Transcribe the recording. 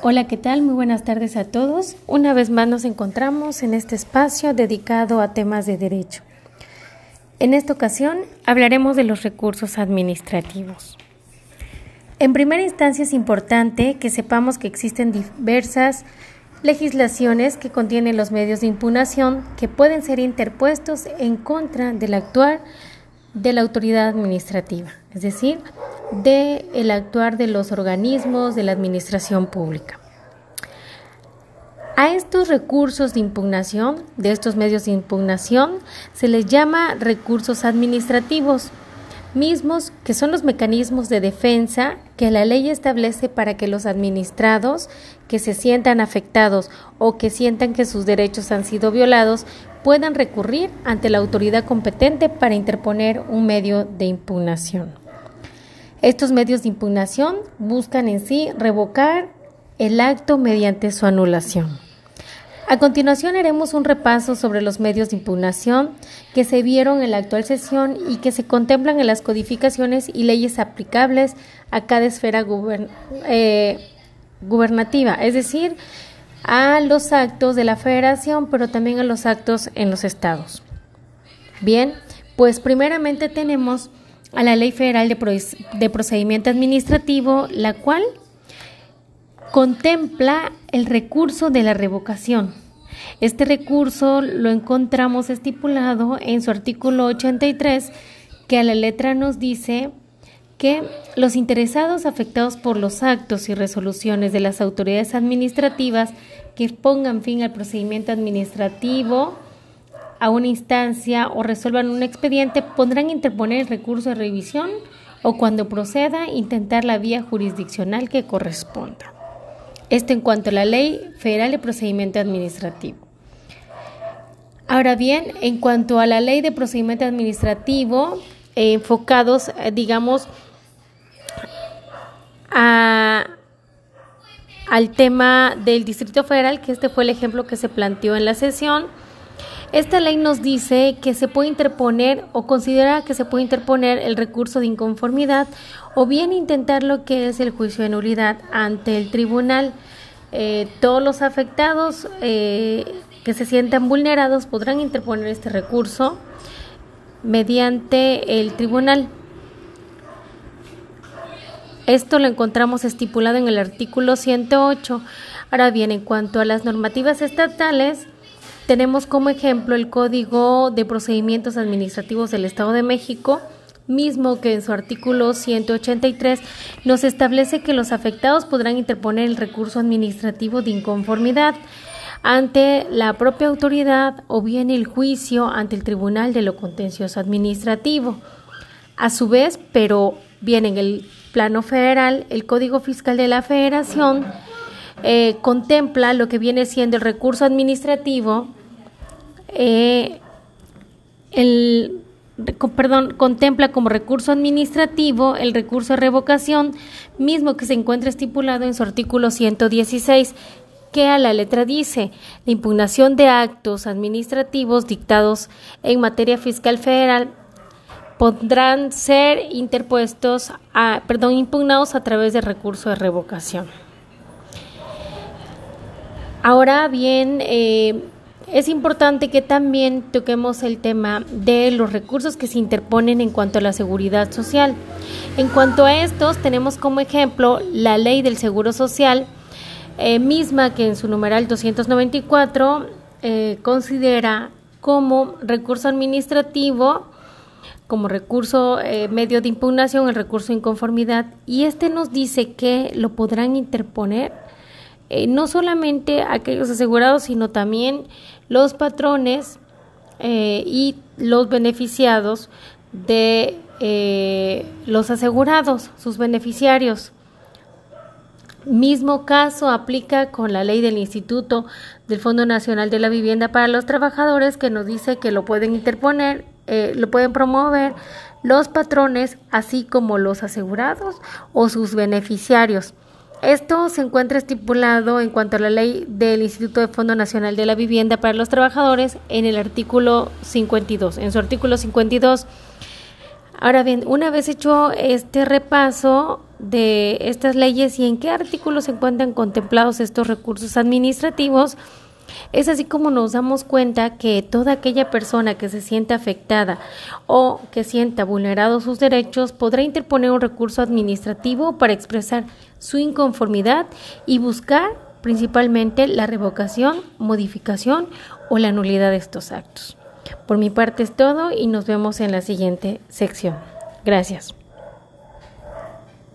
Hola, ¿qué tal? Muy buenas tardes a todos. Una vez más nos encontramos en este espacio dedicado a temas de derecho. En esta ocasión hablaremos de los recursos administrativos. En primera instancia es importante que sepamos que existen diversas legislaciones que contienen los medios de impugnación que pueden ser interpuestos en contra del actuar de la autoridad administrativa, es decir, de el actuar de los organismos de la administración pública. A estos recursos de impugnación, de estos medios de impugnación, se les llama recursos administrativos, mismos que son los mecanismos de defensa que la ley establece para que los administrados que se sientan afectados o que sientan que sus derechos han sido violados puedan recurrir ante la autoridad competente para interponer un medio de impugnación. Estos medios de impugnación buscan en sí revocar el acto mediante su anulación. A continuación haremos un repaso sobre los medios de impugnación que se vieron en la actual sesión y que se contemplan en las codificaciones y leyes aplicables a cada esfera eh, gubernativa, es decir, a los actos de la federación, pero también a los actos en los estados. Bien, pues primeramente tenemos a la Ley Federal de, Procedimiento Administrativo, la cual contempla el recurso de la revocación. Este recurso lo encontramos estipulado en su artículo 83, que a la letra nos dice que los interesados afectados por los actos y resoluciones de las autoridades administrativas que pongan fin al procedimiento administrativo a una instancia o resuelvan un expediente, podrán interponer el recurso de revisión o cuando proceda intentar la vía jurisdiccional que corresponda. Esto en cuanto a la Ley Federal de Procedimiento Administrativo. Ahora bien, en cuanto a la Ley de Procedimiento Administrativo, eh, enfocados, eh, digamos, a, al tema del Distrito Federal, que este fue el ejemplo que se planteó en la sesión, esta ley nos dice que se puede interponer o considera que se puede interponer el recurso de inconformidad o bien intentar lo que es el juicio de nulidad ante el tribunal. Eh, todos los afectados eh, que se sientan vulnerados podrán interponer este recurso mediante el tribunal. Esto lo encontramos estipulado en el artículo 108. Ahora bien, en cuanto a las normativas estatales, tenemos como ejemplo el Código de Procedimientos Administrativos del Estado de México, mismo que en su artículo 183 nos establece que los afectados podrán interponer el recurso administrativo de inconformidad ante la propia autoridad o bien el juicio ante el Tribunal de lo Contencioso Administrativo. A su vez, pero bien en el plano federal, el Código Fiscal de la Federación eh, contempla lo que viene siendo el recurso administrativo eh, el, perdón, contempla como recurso administrativo el recurso de revocación, mismo que se encuentra estipulado en su artículo 116, que a la letra dice, la impugnación de actos administrativos dictados en materia fiscal federal podrán ser interpuestos, a, perdón, impugnados a través de recurso de revocación. Ahora bien, eh, es importante que también toquemos el tema de los recursos que se interponen en cuanto a la seguridad social. En cuanto a estos, tenemos como ejemplo la ley del Seguro Social, eh, misma que en su numeral 294 eh, considera como recurso administrativo, como recurso eh, medio de impugnación, el recurso de inconformidad, y este nos dice que lo podrán interponer no solamente aquellos asegurados, sino también los patrones eh, y los beneficiados de eh, los asegurados, sus beneficiarios. Mismo caso aplica con la ley del Instituto del Fondo Nacional de la Vivienda para los Trabajadores que nos dice que lo pueden interponer, eh, lo pueden promover los patrones, así como los asegurados o sus beneficiarios. Esto se encuentra estipulado en cuanto a la ley del Instituto de Fondo Nacional de la Vivienda para los Trabajadores en el artículo 52. En su artículo 52 Ahora bien, una vez hecho este repaso de estas leyes y en qué artículos se encuentran contemplados estos recursos administrativos, es así como nos damos cuenta que toda aquella persona que se sienta afectada o que sienta vulnerados sus derechos podrá interponer un recurso administrativo para expresar su inconformidad y buscar principalmente la revocación, modificación o la nulidad de estos actos. Por mi parte es todo y nos vemos en la siguiente sección. Gracias.